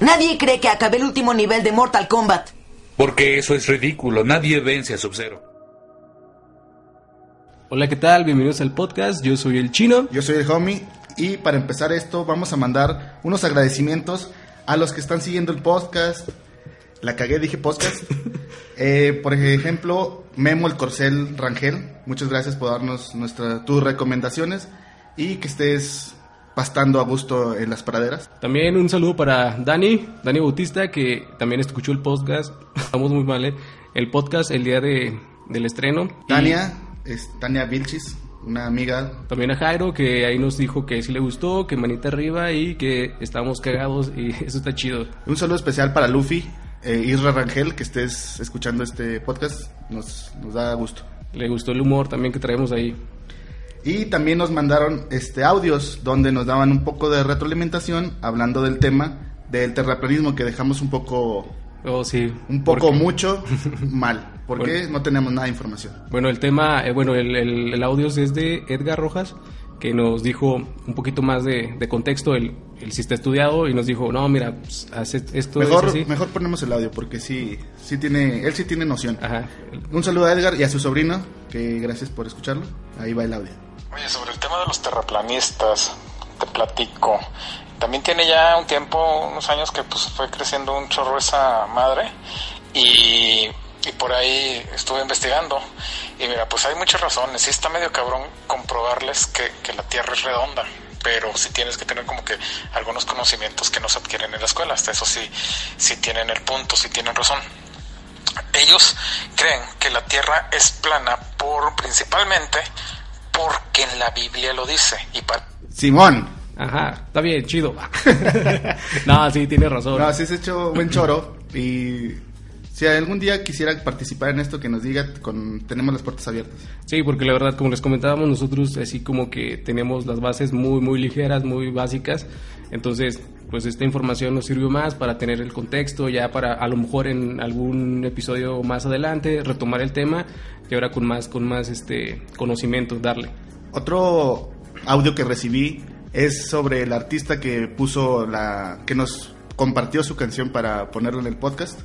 Nadie cree que acabé el último nivel de Mortal Kombat. Porque eso es ridículo. Nadie vence a Sub-Zero. Hola, ¿qué tal? Bienvenidos al podcast. Yo soy el chino. Yo soy el homie. Y para empezar esto, vamos a mandar unos agradecimientos a los que están siguiendo el podcast. La cagué, dije podcast. Eh, por ejemplo, Memo el Corcel Rangel. Muchas gracias por darnos nuestra, tus recomendaciones. Y que estés pastando a gusto en las praderas. También un saludo para Dani, Dani Bautista, que también escuchó el podcast. Estamos muy mal, ¿eh? El podcast el día de, del estreno. Tania, es Tania Vilchis, una amiga. También a Jairo, que ahí nos dijo que sí le gustó, que manita arriba y que estamos cagados y eso está chido. Un saludo especial para Luffy, eh, Isra Rangel, que estés escuchando este podcast. Nos, nos da gusto. Le gustó el humor también que traemos ahí. Y también nos mandaron este audios donde nos daban un poco de retroalimentación hablando del tema del terraplanismo que dejamos un poco Oh, sí. Un poco mucho mal, porque no tenemos nada de información. Bueno, el tema, eh, bueno, el, el, audio es de Edgar Rojas, que nos dijo un poquito más de, contexto, el, el si está estudiado, y nos dijo, no, mira, pues, hace esto. Mejor, mejor ponemos el audio, porque sí, sí tiene, él sí tiene noción. Un saludo a Edgar y a su sobrino, que gracias por escucharlo. Ahí va el audio. Oye, sobre el tema de los terraplanistas, te platico. También tiene ya un tiempo, unos años que pues fue creciendo un chorro esa madre y, y por ahí estuve investigando y mira, pues hay muchas razones. Sí está medio cabrón comprobarles que, que la Tierra es redonda, pero sí tienes que tener como que algunos conocimientos que no se adquieren en la escuela. Hasta eso sí, sí tienen el punto, sí tienen razón. Ellos creen que la Tierra es plana por principalmente porque en la Biblia lo dice. Y para... Simón. Ajá, está bien, chido. no, sí, tiene razón. No, sí has hecho buen choro. Y si algún día quisiera participar en esto, que nos diga, con, tenemos las puertas abiertas. Sí, porque la verdad, como les comentábamos, nosotros así como que tenemos las bases muy, muy ligeras, muy básicas. Entonces, pues esta información nos sirvió más para tener el contexto, ya para a lo mejor en algún episodio más adelante retomar el tema y ahora con más, con más este conocimiento, darle. Otro audio que recibí es sobre el artista que puso la. que nos compartió su canción para ponerlo en el podcast.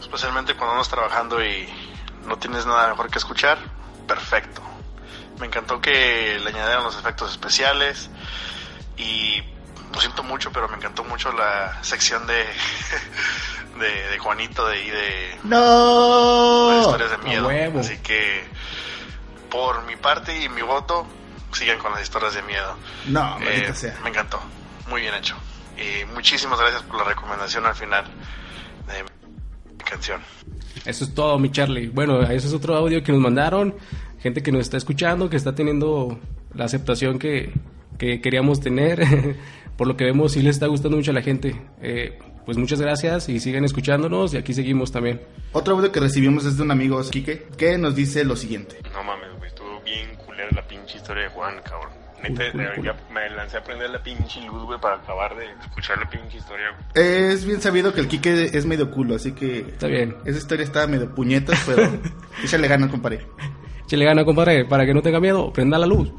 Especialmente cuando andas trabajando y no tienes nada mejor que escuchar, perfecto. Me encantó que le añadieron los efectos especiales y lo siento mucho, pero me encantó mucho la sección de, de, Juanito de, de, no. historias de miedo. Así que por mi parte y mi voto, siguen con las historias de miedo. No, eh, sea. Me encantó, muy bien hecho. Y muchísimas gracias por la recomendación al final de mi canción. Eso es todo, mi Charlie. Bueno, eso es otro audio que nos mandaron. Gente que nos está escuchando, que está teniendo la aceptación que, que queríamos tener. por lo que vemos, sí les está gustando mucho a la gente. Eh, pues muchas gracias y sigan escuchándonos y aquí seguimos también. Otro audio que recibimos es de un amigo, Quique, que nos dice lo siguiente. No mames, güey, estuvo bien culera la pinche historia de Juan, cabrón. me lancé a prender la pinche luz, güey, para acabar de escuchar la pinche historia, Es bien sabido que el Quique es medio culo, así que... Está bien. Esa historia está medio puñetas, pero échale gana, compadre. Échale gana, compadre, para que no tenga miedo, prenda la luz.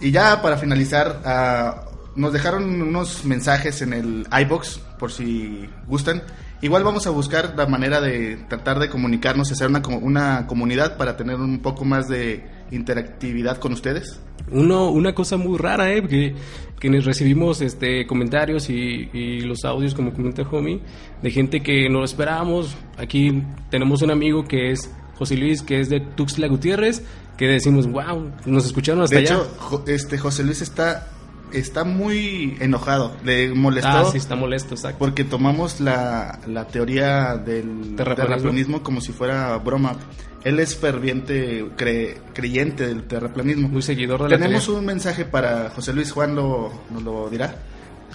y ya para finalizar, uh, nos dejaron unos mensajes en el iBox por si gustan. Igual vamos a buscar la manera de tratar de comunicarnos hacer una, una comunidad para tener un poco más de interactividad con ustedes. Uno, una cosa muy rara, ¿eh? Que, que recibimos este, comentarios y, y, los audios, como comenta Homie, de gente que no lo esperábamos. Aquí tenemos un amigo que es José Luis, que es de Tuxtla Gutiérrez, que decimos, wow, nos escucharon hasta allá. De hecho, este, José Luis está está muy enojado. Le molestó. Ah, sí, está molesto, exacto. Porque tomamos la, la teoría del terraplanismo como si fuera broma. Él es ferviente creyente del terraplanismo. Muy seguidor de la Tenemos un mensaje para José Luis Juan, lo, nos lo dirá.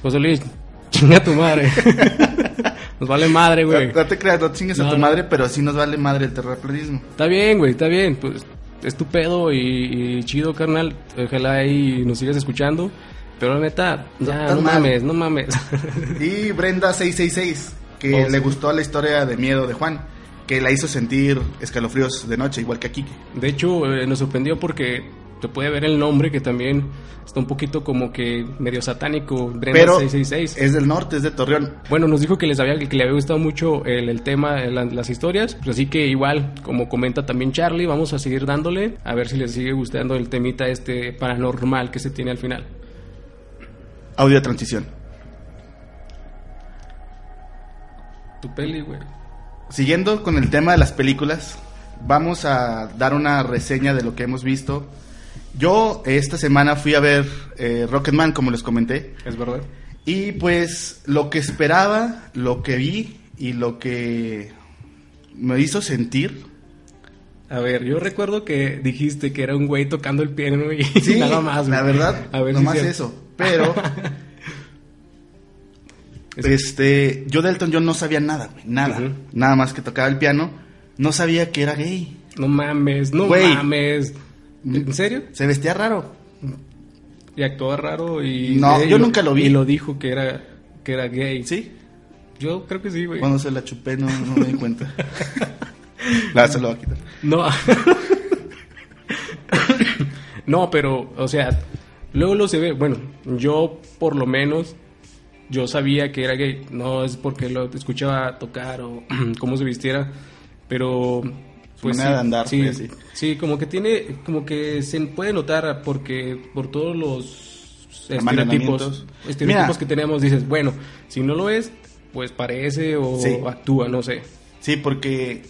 José Luis, chinga tu madre. nos vale madre, güey. No, no te creas, no chingues a tu madre, pero sí nos vale madre el terraplanismo. Está bien, güey, está bien. Pues es tu pedo y, y chido, carnal. Ojalá ahí nos sigas escuchando. Pero la neta, ya, no mames, no mames. Y Brenda666, que Oh, le sí. gustó la historia de miedo de Juan, que la hizo sentir escalofríos de noche, igual que a Kike. De hecho, eh, nos sorprendió porque te puede ver el nombre que también está un poquito como que medio satánico. Brenda Pero 666. es del norte, es de Torreón. Bueno, nos dijo que les había que le había gustado mucho el, el tema, el- las historias, pues así que igual, como comenta también Charlie, vamos a seguir dándole a ver si les sigue gustando el temita este paranormal que se tiene al final. Audio de transición. Tu peli, güey. Siguiendo con el tema de las películas, vamos a dar una reseña de lo que hemos visto. Yo esta semana fui a ver eh, Rocketman, como les comenté, Es verdad. y pues lo que esperaba, lo que vi y lo que me hizo sentir A ver, yo recuerdo que dijiste que era un güey tocando el piano y Sí, nada más. la verdad, A ver nomás eso. Pero, este, yo de Elton John no sabía nada, güey, nada. Nada más que tocaba el piano. No sabía que era gay. No mames, no Güey. mames. ¿En serio? Se vestía raro. Y actuaba raro y... No, yo nunca lo vi. Y lo dijo que era, que era gay. ¿Sí? Yo creo que sí, güey. Cuando se la chupé no, no me di cuenta. la se lo va a quitar. No. no, pero, o sea, luego lo se ve. Bueno, yo por lo menos, yo sabía que era gay. No es porque lo escuchaba tocar o cómo se vistiera, pero. Pues manera de andar, sí, fue así. sí, como que tiene, como que se puede notar porque por todos los estereotipos, estereotipos Mira. que tenemos, dices, bueno, si no lo es, pues parece o Sí. actúa, no sé. Sí, porque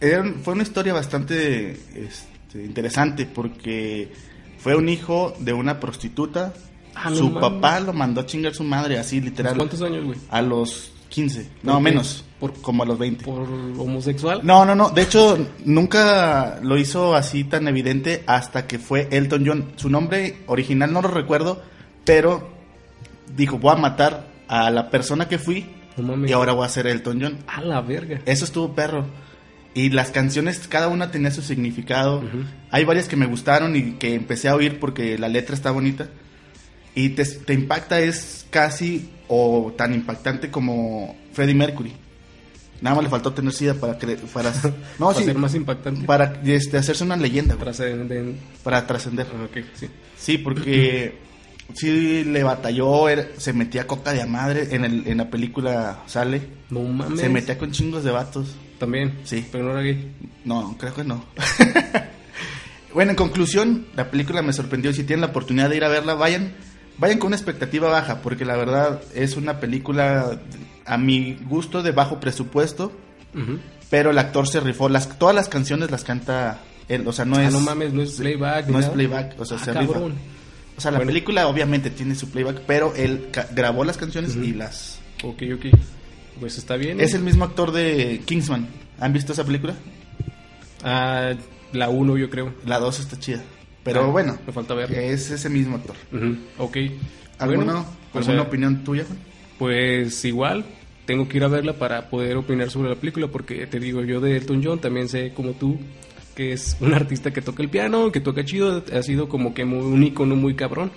era fue una historia bastante este, interesante porque fue un hijo de una prostituta. Ah, su papá lo mandó a chingar su madre, así literal. ¿Cuántos años, güey? A los 15. ¿Por No, qué? menos. ¿Por- como a los 20. ¿Por homosexual? No, no, no. De hecho, nunca lo hizo así tan evidente hasta que fue Elton John. Su nombre original no lo recuerdo, pero dijo, voy a matar a la persona que fui No y ahora voy a ser Elton John. A la verga. Eso estuvo perro. Y las canciones, cada una tenía su significado. Ujú. Hay varias que me gustaron y que empecé a oír porque la letra está bonita. Y te, te impacta, es casi o tan impactante como Freddie Mercury. Nada más le faltó tener sida para cre- para no Para sí, ser más impactante. para este, hacerse una leyenda, güey, de- para trascender. ah, sí. Sí, porque sí le batalló, era- se metía coca de a madre en el en la película sale, No mames. se metía con chingos de vatos. También. Sí. Pero no era gay. No, creo que no. bueno, en conclusión, la película me sorprendió. Si tienen la oportunidad de ir a verla, vayan, vayan con una expectativa baja, porque la verdad es una película a mi gusto de bajo presupuesto, pero el actor se rifó. Las, todas las canciones las canta él, o sea, no Ah, es no mames, no es playback. no es playback, o sea, Ah, se cabrón. rifa. O sea, la Bueno. película obviamente tiene su playback, pero él grabó las canciones y las Ok, ok. Pues está bien. es el mismo actor de Kingsman. ¿Han visto esa película? Ah, la 1 yo creo. La 2 está chida. Pero Ah, bueno, me falta verla. es ese mismo actor. Ujú, Ok. ¿Alguna, Bueno, pues, ¿alguna opinión tuya? Juan? Pues igual, tengo que ir a verla para poder opinar sobre la película, porque te digo, yo de Elton John también sé como tú que es un artista que toca el piano, que toca chido, ha sido como que muy, un icono muy cabrón,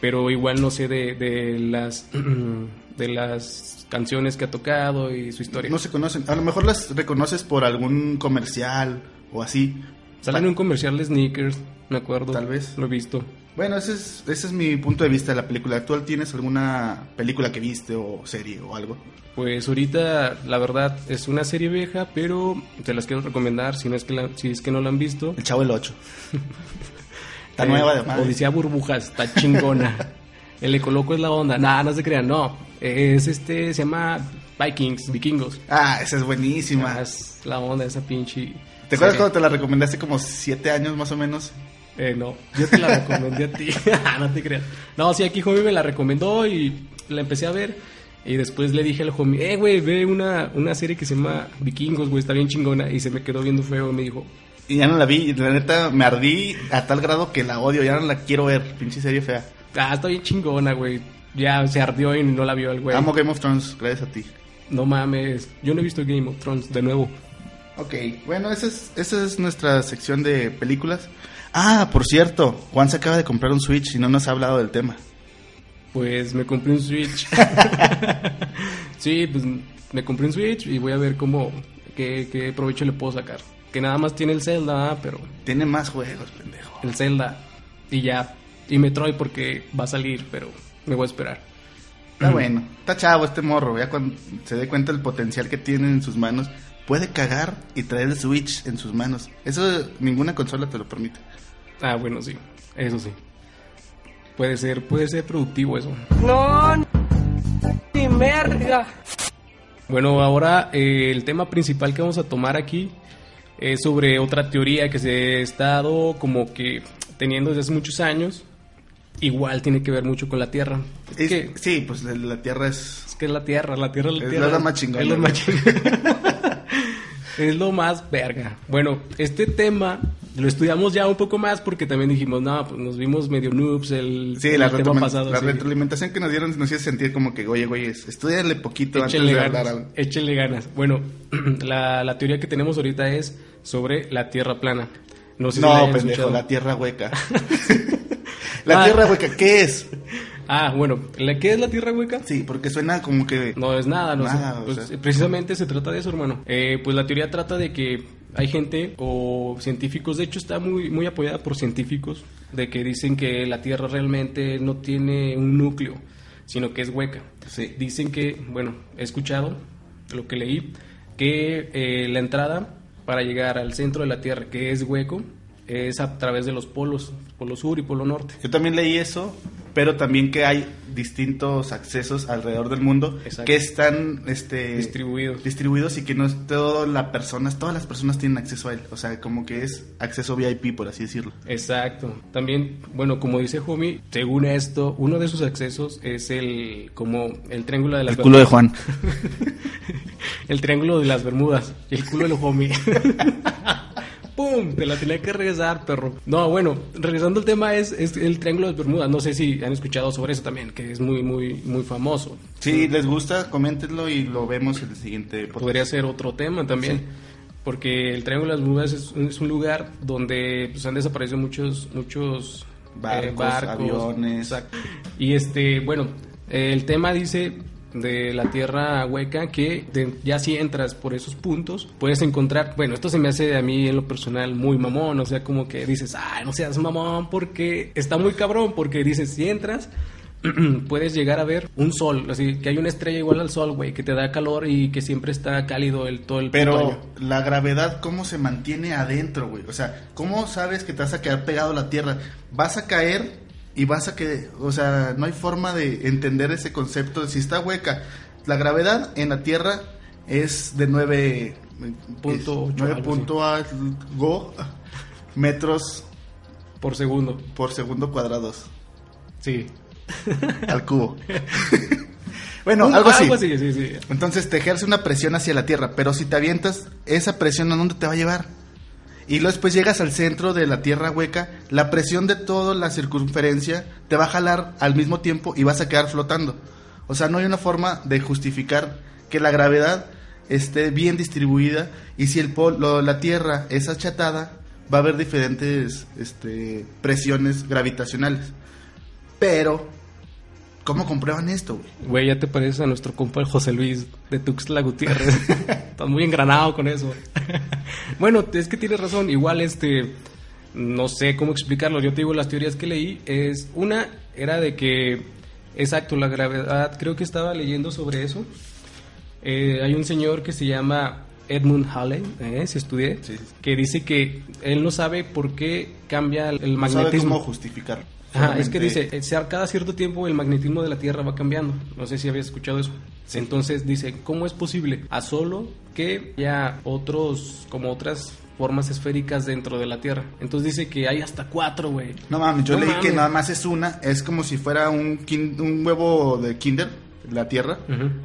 pero igual no sé de, de las de las canciones que ha tocado y su historia. No se conocen. A lo mejor las reconoces por algún comercial o así. Sale en un comercial de sneakers, me acuerdo. Tal vez. Lo he visto. Bueno, ese es, ese es mi punto de vista de la película actual. ¿Tienes alguna película que viste o serie o algo? Pues ahorita, la verdad, es una serie vieja, pero te las quiero recomendar si no es que, la- si es que no la han visto. El Chavo el 8. Está Eh, nueva de madre. Odisea Burbujas, está chingona. El Ecoloco es la onda. Nah, no se crean, no. Es este, se llama Vikings, Vikingos. Ah, esa es buenísima. Ah, es la onda esa pinche. ¿Te acuerdas cuando te la recomendé hace como siete años más o menos? Eh, no, yo te la recomendé a ti. no te creas. No, sí, aquí Homie me la recomendó y la empecé a ver. Y después le dije al homie, eh, güey, ve una, una serie que se llama Vikingos, güey, está bien chingona. Y se me quedó viendo feo y me dijo, Y ya no la vi. La neta me ardí a tal grado que la odio. Ya no la quiero ver. Pinche serie fea. ah, está bien chingona, güey. ya se ardió y no la vio el güey. Amo Game of Thrones, gracias a ti. No mames, yo no he visto Game of Thrones de nuevo. Ok, bueno, esa es, esa es nuestra sección de películas. Ah, por cierto, Juan se acaba de comprar un Switch y no nos ha hablado del tema. Pues me compré un Switch. sí, pues me compré un Switch y voy a ver cómo, qué, qué provecho le puedo sacar. Que nada más tiene el Zelda, ah, pero Tiene más juegos, pendejo. el Zelda y ya. Y Metroid porque va a salir, pero me voy a esperar. Está bueno, está chavo este morro, ya cuando se dé cuenta del potencial que tiene en sus manos, puede cagar y traer el Switch en sus manos. Eso ninguna consola te lo permite. Ah, bueno, sí, eso sí. Puede ser, puede ser productivo eso. No, ni merga. Bueno, ahora eh, el tema principal que vamos a tomar aquí es sobre otra teoría que se ha estado como que teniendo desde hace muchos años. Igual tiene que ver mucho con la Tierra. Es Es- que, sí, pues la, la Tierra es... es que es la Tierra, la Tierra, la Es Tierra. lo más chingón, Es ¿no? más chingón. es lo más verga. Bueno, este tema lo estudiamos ya un poco más porque también dijimos, no, pues nos vimos medio noobs el, Sí, el la, tema pasado. la sí. retroalimentación que nos dieron nos hizo sentir como que, oye, güey, estudiale poquito Échenle antes de ganas, algo. échenle ganas. Bueno, la, la teoría que tenemos ahorita es sobre la Tierra plana. No sé si la No, hayan pendejo, escuchado. la Tierra hueca. la Ah. Tierra hueca, ¿qué es? Ah, bueno, ¿la qué es la Tierra hueca? Sí, porque suena como que... No es nada, no Nada, sé. o Pues, sea. precisamente se trata de eso, hermano. Eh, pues la teoría trata de que hay gente o científicos, de hecho está muy, muy apoyada por científicos, de que dicen que la Tierra realmente no tiene un núcleo, sino que es hueca. Sí. Dicen que, bueno, he escuchado lo que leí, que eh, la entrada para llegar al centro de la Tierra, que es hueco, es a través de los polos, polo sur y polo norte. Yo también leí eso, pero también que hay distintos accesos alrededor del mundo Exacto. que están este, Distribuidos. distribuidos y que no es todas las personas, todas las personas tienen acceso a él. O sea, como que es acceso VIP, por así decirlo. Exacto. También, bueno, como dice Jumi, según esto, uno de sus accesos es el como el triángulo de las El culo de Bermudas. Juan. el triángulo de las Bermudas el culo del Jumi. ¡Pum! Te la tenía que regresar, perro. No, bueno, regresando al tema es, es el triángulo de las Bermudas. No sé si han escuchado sobre eso también, que es muy, muy, muy famoso. Si les gusta, coméntenlo y lo vemos en el siguiente podcast. Podría ser otro tema también. Sí. Porque el Triángulo de las Bermudas es, un- es un lugar donde pues, han desaparecido muchos, muchos eh, Barcos, aviones. exacto. Y este, bueno, el tema dice de la tierra hueca que de- ya si entras por esos puntos puedes encontrar, bueno, esto se me hace a mí en lo personal muy mamón, o sea, como que dices, ay, no seas mamón porque está muy cabrón, porque dices, si entras puedes llegar a ver un sol, así que hay una estrella igual al sol, güey, que te da calor y que siempre está cálido el todo el Pero año. la gravedad, ¿cómo se mantiene adentro, güey? O sea, ¿cómo sabes que te vas a quedar pegado a la Tierra? Vas a caer y vas a que, o sea, no hay forma de entender ese concepto de si está hueca. La gravedad en la Tierra es de 9 Punto ocho, algo metros por segundo. por segundo cuadrados Sí. al cubo. bueno, Un- algo así. sí, sí, sí. Entonces te ejerce una presión hacia la Tierra, pero si te avientas, esa presión a dónde te va a llevar? Y luego después llegas al centro de la Tierra hueca, la presión de toda la circunferencia te va a jalar al mismo tiempo y vas a quedar flotando. O sea, no hay una forma de justificar que la gravedad esté bien distribuida y si el polo, la Tierra es achatada, va a haber diferentes este, presiones gravitacionales. Pero, ¿cómo comprueban esto, güey? Güey, ya te pareces a nuestro compa el José Luis de Tuxtla Gutiérrez. Estás muy engranado con eso. bueno, es que tienes razón. Igual, este. No sé cómo explicarlo. Yo te digo, las teorías que leí es. Una era de que. Exacto, la gravedad. Creo que estaba leyendo sobre eso. Eh, hay un señor que se llama Edmund Halley, eh, si estudié, Sí, sí. que dice que él no sabe por qué cambia el No sabe magnetismo. cómo justificar. Ajá, es que dice, eh, cada cierto tiempo el magnetismo de la Tierra va cambiando. No sé si habías escuchado eso. Entonces dice, ¿cómo es posible? A solo que haya otros, como otras formas esféricas dentro de la Tierra. Entonces dice que hay hasta cuatro, güey. No mames, yo No leí mames. que nada más es una, es como si fuera un, huevo de Kinder, la Tierra,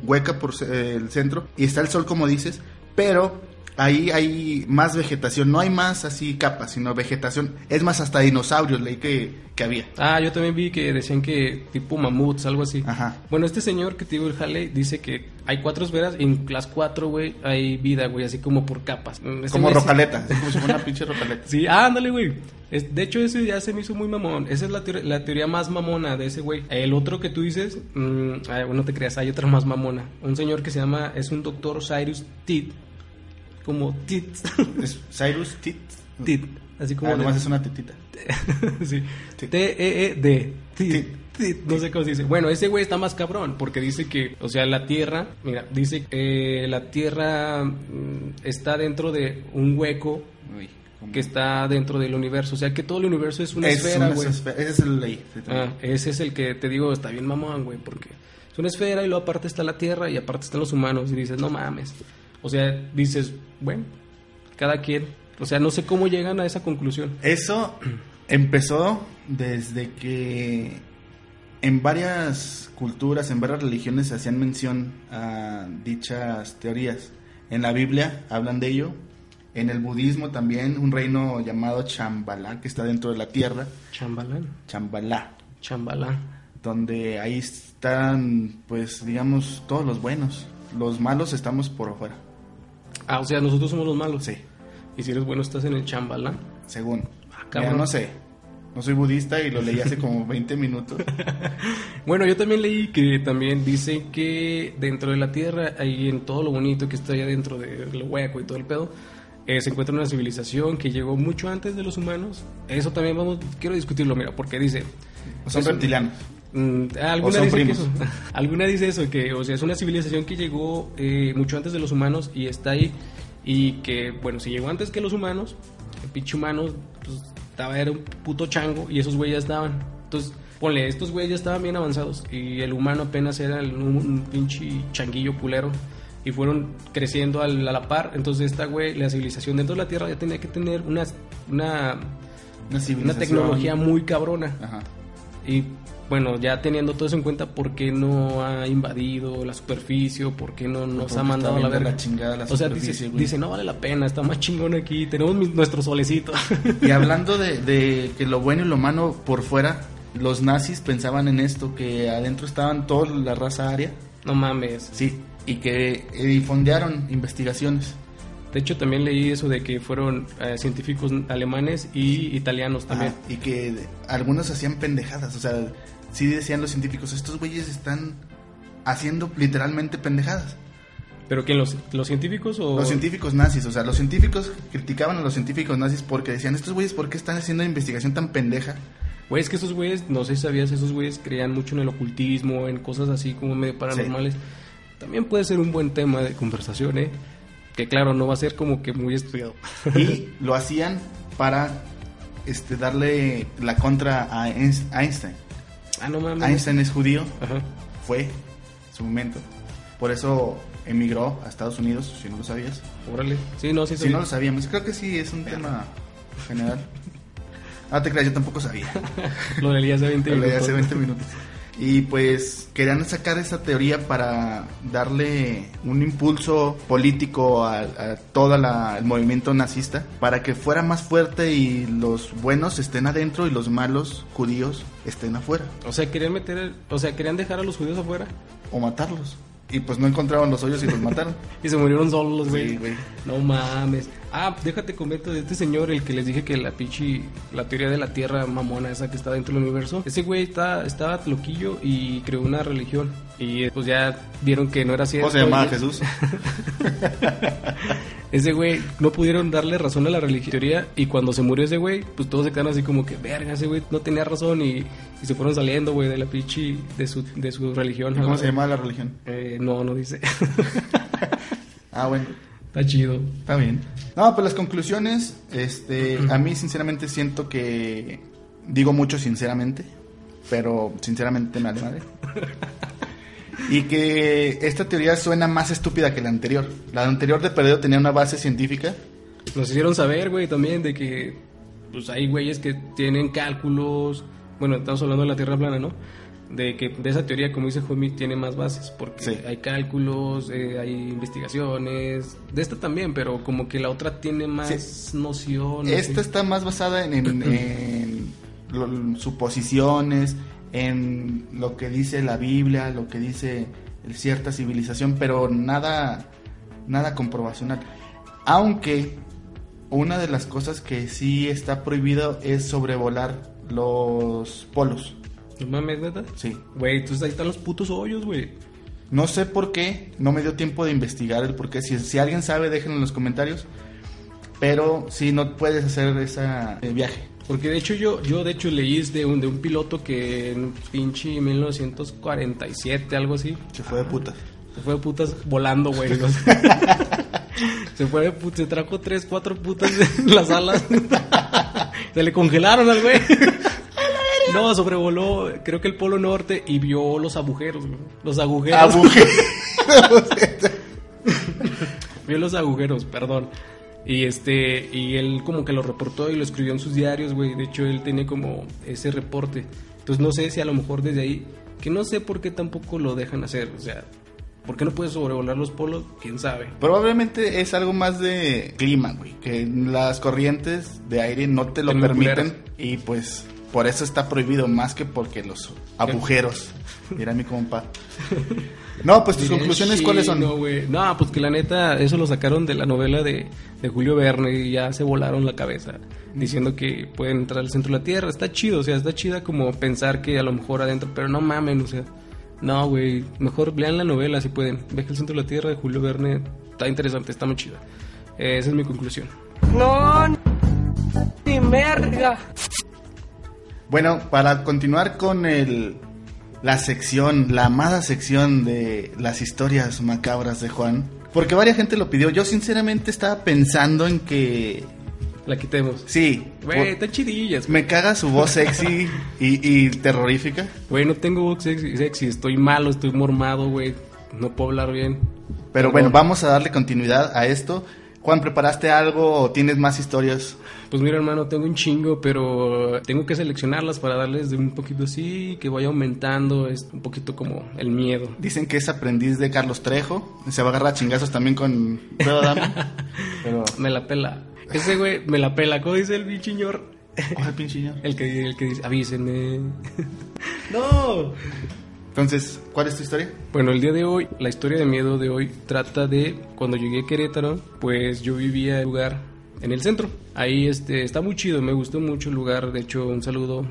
hueca por eh, el centro, y está el sol como dices, pero ahí hay más vegetación, no hay más así capas, sino vegetación. Es más, hasta dinosaurios leí que, que había. Ah, yo también vi que decían que tipo mamuts, algo así. Ajá. Bueno, este señor que te digo, el Halley, dice que hay cuatro esferas y en las cuatro, güey, hay vida, güey, así como por capas. Mm, este Como rocaleta, como si fuera una pinche rocaleta. Sí, ándale, güey. Es- de hecho, ese ya se me hizo muy mamón. Esa es la, teor- la teoría más mamona de ese güey. El otro que tú dices, mm, ay, bueno, no te creas, hay otra más mamona. Un señor que se llama, es un doctor Cyrus Tit. Como Tit. Es Cyrus Tit. Tit. Así como. Ah, nomás es una tetita. sí. T-E-E-D. Tit. Tit. Tit. No sé cómo se dice. Bueno, ese güey está más cabrón porque dice que, o sea, la Tierra, mira, dice que la Tierra mm, está dentro de un hueco Uy, que está dentro del universo. O sea, que todo el universo es una es esfera, güey. Ese es el ley. Ah, ese es el que te digo, está bien mamón, güey, porque es una esfera y luego aparte está la Tierra y aparte están los humanos y dices, no mames. O sea, dices, bueno, cada quien. O sea, no sé cómo llegan a esa conclusión. Eso empezó desde que en varias culturas, en varias religiones se hacían mención a dichas teorías. En la Biblia hablan de ello. En el budismo también, un reino llamado Chambala, que está dentro de la tierra. Chambalán. Chambala, Chambalán. donde ahí están, pues, digamos, todos los buenos. Los malos estamos por afuera, Ah, o sea, nosotros somos los malos. sí, Y si eres bueno, estás en el Chambalán. según. Ah, Mira, no sé, no soy budista y lo leí hace como 20 minutos. Bueno, yo también leí que también dice que dentro de la Tierra, ahí en todo lo bonito que está allá dentro del hueco y todo el pedo, eh, se encuentra una civilización que llegó mucho antes de los humanos. Eso también vamos, quiero discutirlo, mira, porque dice... Son reptilianos. Mm, alguna dice que eso, alguna dice eso que o sea es una civilización que llegó eh, mucho antes de los humanos y está ahí y que bueno si llegó antes que los humanos el pinche humano pues, estaba era un puto chango y esos güeyes ya estaban. Entonces ponle estos güeyes ya estaban bien avanzados y el humano apenas era el- un, un pinche changuillo culero y fueron creciendo al- a la par. Entonces esta güey la civilización dentro de la tierra ya tenía que tener una una Una una tecnología muy cabrona. Ajá. y bueno, ya teniendo todo eso en cuenta, ¿por qué no ha invadido la superficie? o ¿Por qué no nos ha mandado a la verga? la chingada la o sea, dice, dice, no vale la pena, está más chingón aquí, tenemos mi- nuestro solecito. Y hablando de, de que lo bueno y lo malo por fuera, los nazis pensaban en esto, que adentro estaban toda la raza aria. no mames. Sí. Y que y fondearon investigaciones. De hecho, también leí eso de que fueron eh, científicos alemanes y italianos también. Ajá, y que algunos hacían pendejadas. O sea, sí decían los científicos, estos güeyes están haciendo literalmente pendejadas. ¿Pero quién? ¿Los, los científicos o...? Los científicos nazis, o sea, los científicos criticaban a los científicos nazis porque decían, estos güeyes, ¿por qué están haciendo investigación tan pendeja? Güey, es que esos güeyes, no sé si sabías, esos güeyes creían mucho en el ocultismo, en cosas así como medio paranormales. También puede ser un buen tema de conversación, ¿eh? Que claro, no va a ser como que muy estudiado. y lo hacían para este darle la contra a Einst- Einstein. Ah, no mames. Einstein es judío, Ajá. fue su momento. Por eso emigró a Estados Unidos, si no lo sabías. Órale. Sí, no, sí, Si sabía. no lo sabíamos, creo que sí es un tema general. Ah, te creas, yo tampoco sabía. Lo leí hace 20 Lo leí minutos. hace 20 minutos. Y pues querían sacar esa teoría para darle un impulso político a, a todo el movimiento nazista, para que fuera más fuerte y los buenos estén adentro y los malos judíos estén afuera, O sea, querían meter, el- o sea, querían dejar a los judíos afuera o matarlos. Y pues no encontraban los hoyos y los mataron. y se murieron solos los güeyes. Sí, güey. No mames. Ah, déjate comento de este señor, el que les dije que la pinche, la teoría de la tierra mamona esa que está dentro del universo. Ese güey está, estaba loquillo y creó una religión. Y pues ya vieron que no era cierto. ¿Cómo se llamaba Jesús? Ese güey, no pudieron darle razón a la religión teoría, y cuando se murió ese güey, pues todos se quedaron así como que, verga, ese güey no tenía razón y, y se fueron saliendo, güey, de la pinche, de su, de su religión. ¿Y ¿Cómo se llamaba la religión? Eh, no, no dice. Ah, bueno. Está chido. Está bien. No, pues las conclusiones, este, a mí sinceramente siento que digo mucho sinceramente, pero sinceramente me vale madre. Y que esta teoría suena más estúpida que la anterior. La anterior de perdido tenía una base científica. Nos hicieron saber, güey, también de que, pues hay güeyes que tienen cálculos, bueno, estamos hablando de la Tierra plana, ¿no? De que de esa teoría, como dice Jomi, tiene más bases, porque Sí. hay cálculos, eh, hay investigaciones, de esta también, pero como que la otra tiene más noción. Esta está más basada en, en- en lo- suposiciones, en lo que dice la Biblia, lo que dice cierta civilización, pero nada, nada comprobacional. Aunque una de las cosas que sí está prohibido es sobrevolar los polos. No mames, neta. Sí. Güey, entonces ahí están los putos hoyos, güey. No sé por qué, no me dio tiempo de investigar el por qué. Si, si alguien sabe, déjenlo en los comentarios. Pero sí, no puedes hacer ese viaje. Porque de hecho yo, yo de hecho leí de un, de un piloto que en pinche 1947, algo así, Se fue de putas. se fue de putas volando, güey. se fue de putas, se trajo tres, cuatro putas en las alas. se le congelaron al güey. No, sobrevoló, creo que el polo norte y vio los agujeros, güey. Los agujeros. Agujeros. vio los agujeros, perdón. Y este, y él como que lo reportó y lo escribió en sus diarios, güey. De hecho, él tiene como ese reporte. Entonces no sé si a lo mejor desde ahí, que no sé por qué tampoco lo dejan hacer. O sea, ¿por qué no puedes sobrevolar los polos? ¿Quién sabe? Probablemente es algo más de clima, güey. Que las corrientes de aire no te lo permiten. Y pues por eso está prohibido, más que porque los agujeros. Mira mi compa. No, pues tus conclusiones, ¿cuáles son? No, güey. No, pues que la neta, eso lo sacaron de la novela de, de Julio Verne y ya se volaron la cabeza. Diciendo que pueden entrar al centro de la Tierra. Está chido, o sea, está chida como pensar que a lo mejor adentro, pero no mamen, o sea. No, güey. Mejor lean la novela si pueden. Viaje al centro de la Tierra de Julio Verne. Está interesante, está muy chida. Eh, esa es mi conclusión. No, ni merga. Bueno, para continuar con el la sección, la amada sección de las historias macabras de Juan, porque varias gente lo pidió. Yo sinceramente estaba pensando en que La quitemos. sí, Güey, por- está chidillas. me caga su voz sexy y, y terrorífica. Güey, no tengo voz sexy, sexy. Estoy malo, estoy mormado, güey. No puedo hablar bien. Pero bueno, vamos a darle continuidad a esto. Juan, ¿preparaste algo o tienes más historias? Pues mira, hermano, tengo un chingo, pero tengo que seleccionarlas para darles de un poquito así, que vaya aumentando, es un poquito como el miedo. Dicen que es aprendiz de Carlos Trejo. Se va a agarrar a chingazos también con. Pero, Me la pela. Ese güey me la pela, ¿cómo dice el bichiñor? oye, pinche niño. El que, el que dice, avísenme. no. Entonces, ¿cuál es tu historia? Bueno, el día de hoy, la historia de miedo de hoy trata de cuando llegué a Querétaro, pues yo vivía en un lugar en el centro. Ahí este está muy chido, me gustó mucho el lugar. De hecho, un saludo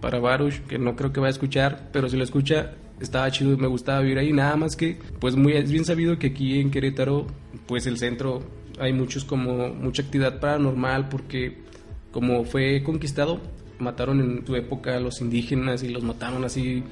para Baruch, que no creo que vaya a escuchar, pero si lo escucha, estaba chido, me gustaba vivir ahí. Nada más que, pues muy es bien sabido que aquí en Querétaro, pues el centro hay muchos como mucha actividad paranormal porque como fue conquistado, mataron en su época a los indígenas y los mataron así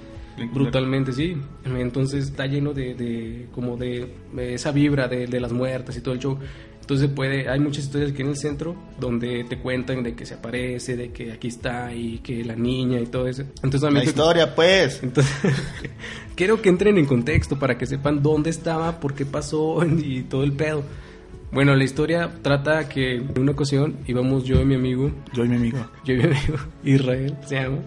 brutalmente, sí. Entonces está lleno de, de como de, de esa vibra de, de las muertas y todo el show. Entonces puede, hay muchas historias aquí en el centro donde te cuentan de que se aparece, de que aquí está y que la niña y todo eso. Entonces La también te- historia, pues. entonces, quiero que entren en contexto para que sepan dónde estaba, por qué pasó y todo el pedo. Bueno, la historia trata que en una ocasión íbamos yo y mi amigo, Yo y mi amigo. yo y mi amigo Israel, se llama.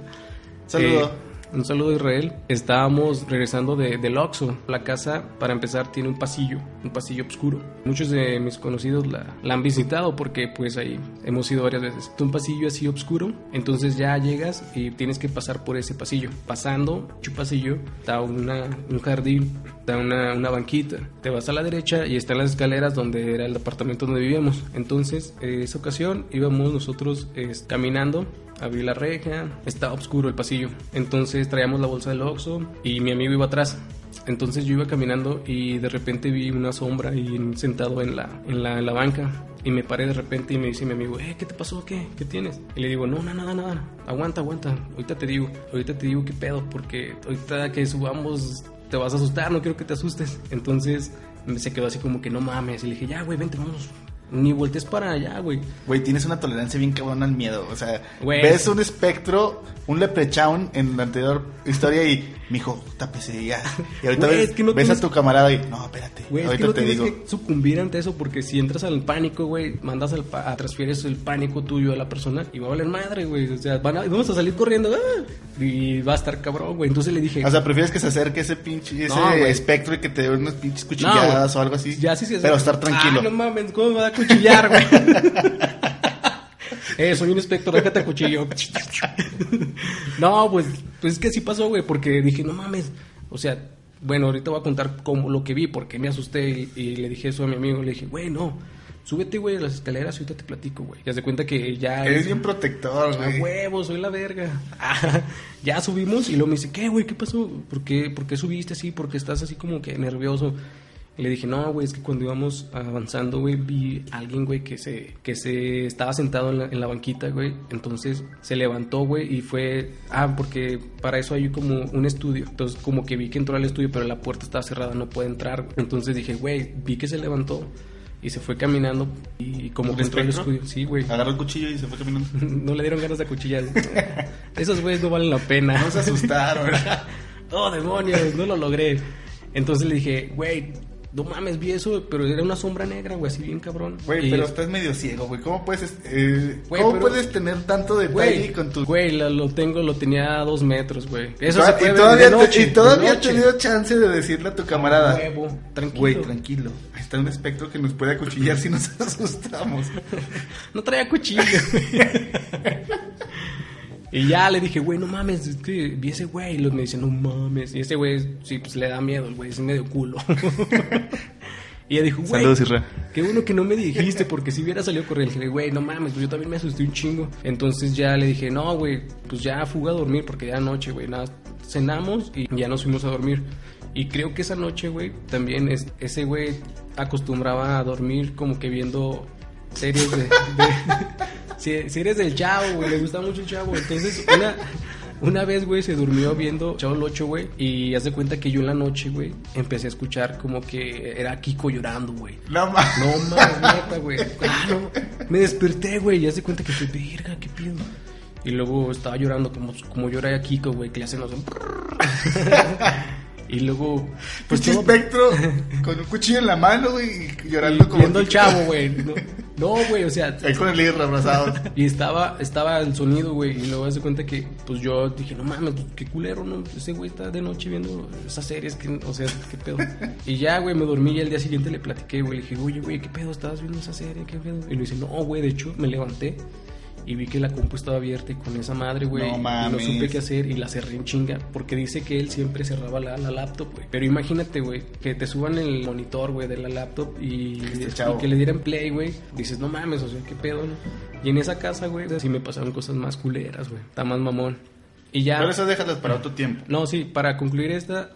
Saludo. Eh, un saludo Israel. Estábamos regresando de, del. La casa, para empezar, tiene un pasillo, un pasillo oscuro. Muchos de mis conocidos la, han visitado porque pues ahí hemos ido varias veces. Es un pasillo así oscuro, entonces ya llegas y tienes que pasar por ese pasillo. Pasando, dicho pasillo, está una, un jardín, está una, una banquita. Te vas a la derecha y están las escaleras donde era el departamento donde vivíamos. Entonces, eh, esa ocasión íbamos nosotros eh, caminando abrí la reja, estaba oscuro el pasillo. Entonces traíamos la bolsa del Oxxo y mi amigo iba atrás. Entonces yo iba caminando y de repente vi una sombra y sentado en la, en la, en la banca. Y me paré de repente y me dice mi amigo, eh, ¿qué te pasó? ¿Qué? ¿Qué tienes? Y le digo, no, no, nada, nada. Aguanta, aguanta. Ahorita te digo, ahorita te digo qué pedo, porque ahorita que subamos te vas a asustar, no quiero que te asustes. Entonces se quedó así como que no mames. Y le dije, ya, güey, vente, vamos. ni voltees para allá, güey. Güey, tienes una tolerancia bien cabrón al miedo. O sea, Güey. ves un espectro, un leprechaun en la anterior historia y, mijo, tápese ya. Y ahorita ves, es que no ves tienes- a tu camarada y, no, espérate, es ahorita que no te tienes digo. que sucumbir ante eso porque si entras al pánico, güey, mandas al pa- transfieres el pánico tuyo a la persona y va a valer madre, güey. O sea, van a- vamos a salir corriendo ¡ah! y va a estar cabrón, güey. Entonces le dije, O sea, prefieres que se acerque ese pinche, ese No, espectro y que te dé unas pinches cuchilladas o algo así. Ya sí se Pero estar tranquilo. Ah, no mames, ¿cómo me va a cuchillar, güey? eh, soy un espectro, déjate a cuchillo. no, pues, pues es que sí pasó, güey, porque dije, no mames. O sea, bueno, ahorita voy a contar cómo lo que vi, porque me asusté y, y le dije eso a mi amigo. Le dije, güey, no, súbete, güey, a las escaleras y ahorita te platico, güey. Ya se cuenta que ya. Eres bien protector, A güey. huevo, soy la verga. Ah, ya subimos y luego me dice, ¿qué, güey? ¿Qué pasó? ¿Por qué, ¿Por qué subiste así? ¿Por qué estás así como que nervioso? Y le dije, no, güey, es que cuando íbamos avanzando, güey, vi a alguien, güey, que se, que se estaba sentado en la, en la banquita, güey. Entonces se levantó, güey, y fue... Ah, porque para eso hay como un estudio. Entonces como que vi que entró al estudio, pero la puerta estaba cerrada, no puede entrar. Entonces dije, güey, vi que se levantó y se fue caminando y como que ¿Un entró al estudio. Sí, güey. Agarró el cuchillo y se fue caminando. No le dieron ganas de cuchillar. Esos güeyes no valen la pena. No se asustaron. oh, demonios, no lo logré. Entonces le dije, güey, no mames, vi eso, pero era una sombra negra, güey, así bien cabrón. Güey, pero estás medio ciego, güey. ¿Cómo puedes, eh, Güey, ¿cómo pero- puedes tener tanto detalle Güey, con tu... güey, lo, lo tengo, lo tenía a dos metros, güey. Eso se puede y todavía, de noche, y todavía has tenido chance de decirle a tu camarada. Tranquilo. Güey, tranquilo. Ahí está un espectro que nos puede acuchillar si nos asustamos. No traía cuchillo. y ya le dije, güey, no mames, es que vi ese güey. Y los me dicen, no mames. Y ese güey, sí, pues le da miedo, el güey, es medio culo. y ella dijo, güey. Saludos, Isra. Qué bueno que no me dijiste, porque si hubiera salido corriendo, le dije, güey, no mames, pues yo también me asusté un chingo. Entonces ya le dije, no, güey, pues ya fuga a dormir, porque ya anoche, güey, nada, cenamos y ya nos fuimos a dormir. Y creo que esa noche, güey, también es, ese güey acostumbraba a dormir como que viendo series de... de- se- series del chavo, güey, le gusta mucho el chavo. Entonces, una... Una vez, güey, se durmió viendo Chavo el 8, güey, y haz de cuenta que yo en la noche, güey, empecé a escuchar como que era Kiko llorando, güey. No mames. No mames, neta, güey. No. Me desperté, güey, y hace cuenta que estoy, verga, qué pido. Y luego estaba llorando como, como llora Kiko, güey, que le hacen los... y luego... Pues todo- espectro con un cuchillo en la mano, güey, y llorando y como... viendo el chavo, güey. No, no, güey, o sea... Ahí con el Isra abrazado. Y estaba, estaba el sonido, güey, y luego hace cuenta que, pues yo dije, no mames, pues, qué culero, ¿no? Ese güey está de noche viendo esas series, que, o sea, qué pedo. Y ya, güey, me dormí y al día siguiente le platiqué, güey, le dije, oye, güey, qué pedo, estabas viendo esa serie, qué pedo. Y me dice, no, güey, de hecho, me levanté y vi que la compu estaba abierta y con esa madre, güey, No y no mames. supe qué hacer y la cerré en chinga, porque dice que él siempre cerraba la, la laptop, güey. Pero imagínate, güey, que te suban el monitor, güey, de la laptop y, Este que le dieran play, güey. Dices, no mames, o sea, qué pedo, ¿no? Y en esa casa, güey, sí me pasaron cosas más culeras, güey. Está más mamón. Y ya. Pero eso déjalas para otro tiempo. No, sí, para concluir esta,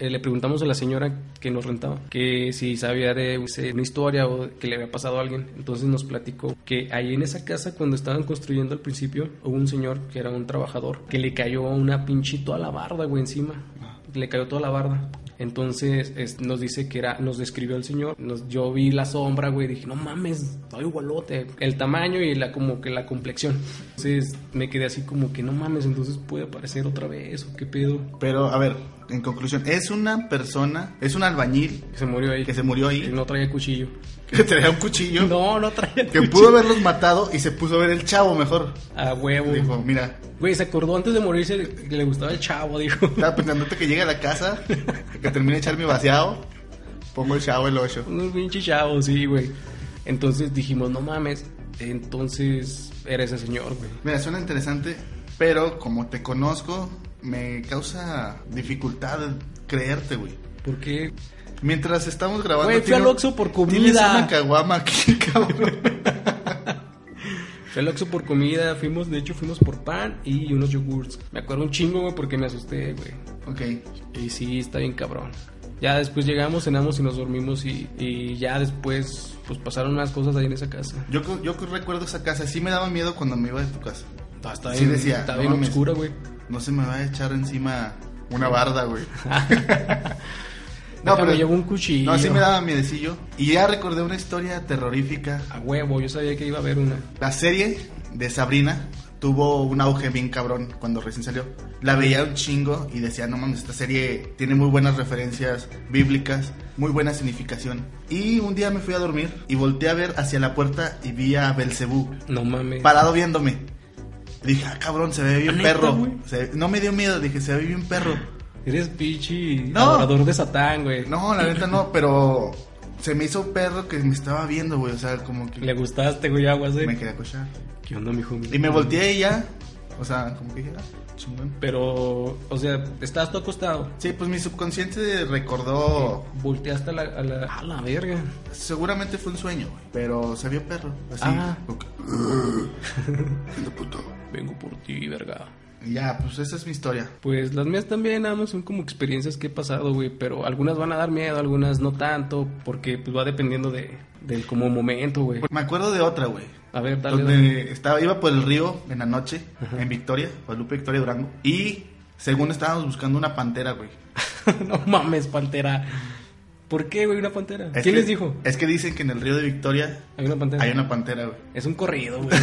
eh, le preguntamos a la señora que nos rentaba que si sabía de eh, una historia o que le había pasado a alguien. Entonces nos platicó que ahí en esa casa, cuando estaban construyendo al principio, hubo un señor que era un trabajador que le cayó una pinche toda la barda, güey, encima. Le cayó toda la barda. Entonces es- nos dice que era, nos describió el señor. Nos, yo vi la sombra, güey, dije, no mames, está igualote. El tamaño y la como que la complexión. Entonces me quedé así como que no mames, entonces puede aparecer otra vez o qué pedo. Pero, a ver, en conclusión, es una persona, es un albañil Que se murió ahí. que se murió ahí, no traía cuchillo. que traía un cuchillo, No, no traía que cuchillo. pudo haberlos matado y se puso a ver el chavo mejor. A huevo. Dijo, mira, Güey, se acordó antes de morirse que le gustaba el chavo, dijo. estaba pensando que llegue a la casa, que termine de echar mi vaciado, pongo el chavo el 8. Un pinche chavo, sí, güey. Entonces dijimos, no mames. Entonces era ese señor, güey. Mira, suena interesante, pero como te conozco, me causa dificultad creerte, güey. ¿Por qué? Mientras estamos grabando... Güey, fui al Oxxo por comida. Tienes una caguama aquí, cabrón. Fue al Oxxo por comida, fuimos, de hecho fuimos por pan y unos yogurts. Me acuerdo un chingo, güey, porque me asusté, güey. ok. Y sí, está bien cabrón. Ya después llegamos, cenamos y nos dormimos y, y ya después, pues pasaron más cosas ahí en esa casa. Yo, yo recuerdo esa casa, sí me daba miedo cuando me iba de tu casa. Está, está Sí bien, decía, está no bien oscura, güey. No se me va a echar encima una barda, güey. No, pero llevo un cuchillo. No, sí me daba miedecillo. Y ya recordé una historia terrorífica. A huevo, yo sabía que iba a haber una. La serie de Sabrina tuvo un auge bien cabrón cuando recién salió. La veía un chingo y decía, no mames, esta serie tiene muy buenas referencias bíblicas, muy buena significación. Y un día me fui a dormir y volteé a ver hacia la puerta y vi a Belcebú No mames. parado viéndome. Dije, ah, cabrón, se ve bien ¿Neta, perro. Se- no me dio miedo, dije, se ve bien perro. Eres pichi No. adorador de Satán, güey. No, la neta no, pero se me hizo perro que me estaba viendo, güey. O sea, como que Le gustaste, güey, aguas, me eh. quería cochar. ¿Qué onda, mijo? Y me volteé y ya. O sea, como que ah, chingón. Pero, o sea, estabas tú acostado. Sí, pues mi subconsciente recordó. Volteaste a la, a la, a la verga. Seguramente fue un sueño, güey. Pero se vio perro. Así. Ah. como que, "Anda, puto". Vengo por ti, verga. Ya, pues esa es mi historia. Pues las mías también, nada más son como experiencias que he pasado, güey. Pero algunas van a dar miedo, algunas no tanto. Porque pues va dependiendo de, del como momento, güey. Me acuerdo de otra, güey. A ver, dale. donde dale. estaba, iba por el río en la noche, en Victoria, Guadalupe, Victoria, Durango. Y según estábamos buscando una pantera, güey. no mames, pantera. ¿Por qué, güey, una pantera? Es ¿Quién que- les dijo? Es que dicen que en el río de Victoria Hay una pantera. hay una pantera, güey. Es un corrido, güey.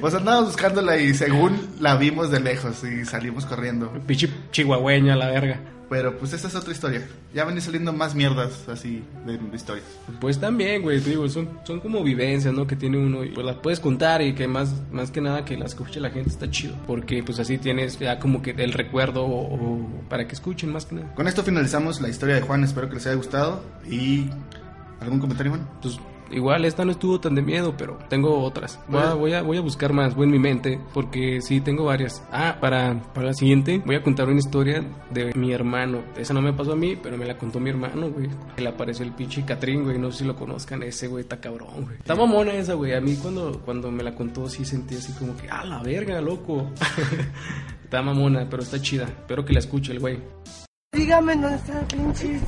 Pues andábamos buscándola y según la vimos de lejos y salimos corriendo. Pichi chihuahueña, la verga. Pero pues esa es otra historia. Ya van a ir saliendo más mierdas así de, de historias. Pues también, güey, te digo, son, son como vivencias, ¿no? Que tiene uno y pues las puedes contar y que más, más que nada que las escuche la gente está chido. Porque pues así tienes ya como que el recuerdo o, o para que escuchen más que nada. Con esto finalizamos la historia de Juan. Espero que les haya gustado. ¿Y algún comentario, Juan? Pues igual esta no estuvo tan de miedo, pero tengo otras. Voy a, voy a, voy a buscar más, voy en mi mente, porque sí, tengo varias. Ah, para, para la siguiente voy a contar una historia de mi hermano. Esa no me pasó a mí, pero me la contó mi hermano, güey. Que le apareció el pinche Catrín, güey. No sé si lo conozcan, ese güey está cabrón, güey. Está mamona esa, güey. A mí cuando, cuando me la contó sí sentí así como que, ah, la verga, loco. está mamona, pero está chida. Espero que la escuche el güey. Dígame dónde está el pinche.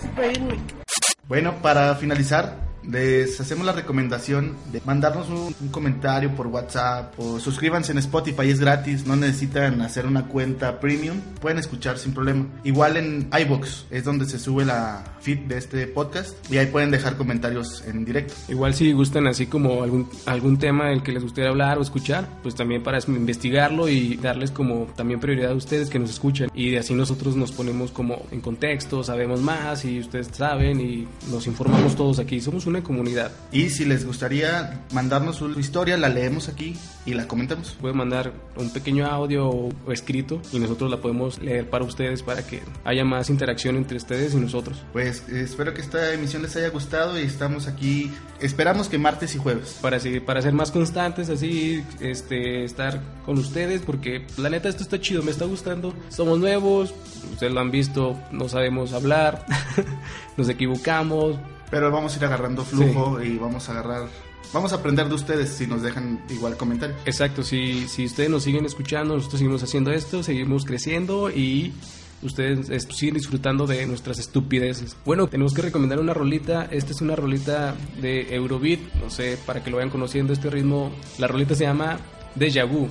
Bueno, para finalizar, les hacemos la recomendación de mandarnos un, un comentario por WhatsApp o suscríbanse en Spotify, es gratis, no necesitan hacer una cuenta premium, pueden escuchar sin problema. Igual en iBox es donde se sube la feed de este podcast y ahí pueden dejar comentarios en directo. Igual si gustan así como algún, algún tema del que les gustaría hablar o escuchar, pues también para investigarlo y darles como también prioridad a ustedes que nos escuchan. Y así nosotros nos ponemos como en contexto, sabemos más y ustedes saben y nos informamos todos aquí. Somos una comunidad. Y si les gustaría mandarnos su historia, la leemos aquí y la comentamos. Pueden mandar un pequeño audio o, escrito y nosotros la podemos leer para ustedes para que haya más interacción entre ustedes y nosotros. Pues espero que esta emisión les haya gustado y estamos aquí, esperamos que martes y jueves. para, seguir- para ser más constantes, así, este, estar con ustedes, porque la neta esto está chido, me está gustando. Somos nuevos, ustedes lo han visto, no sabemos hablar, nos equivocamos. Pero vamos a ir agarrando flujo y vamos a agarrar, vamos a aprender de ustedes si nos dejan igual comentarios. Exacto, si, si ustedes nos siguen escuchando, nosotros seguimos haciendo esto, seguimos creciendo y ustedes siguen disfrutando de nuestras estupideces. Bueno, tenemos que recomendar una rolita. Esta es una rolita de Eurobeat, no sé, para que lo vayan conociendo este ritmo. La rolita se llama Deja Vu.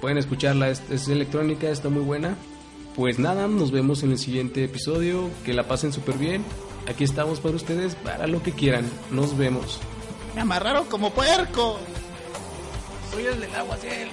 Pueden escucharla, es, es electrónica, está muy buena. Pues nada, nos vemos en el siguiente episodio. Que la pasen súper bien. Aquí estamos para ustedes, para lo que quieran. Nos vemos. Me amarraron como puerco. Soy el del agua, cielo.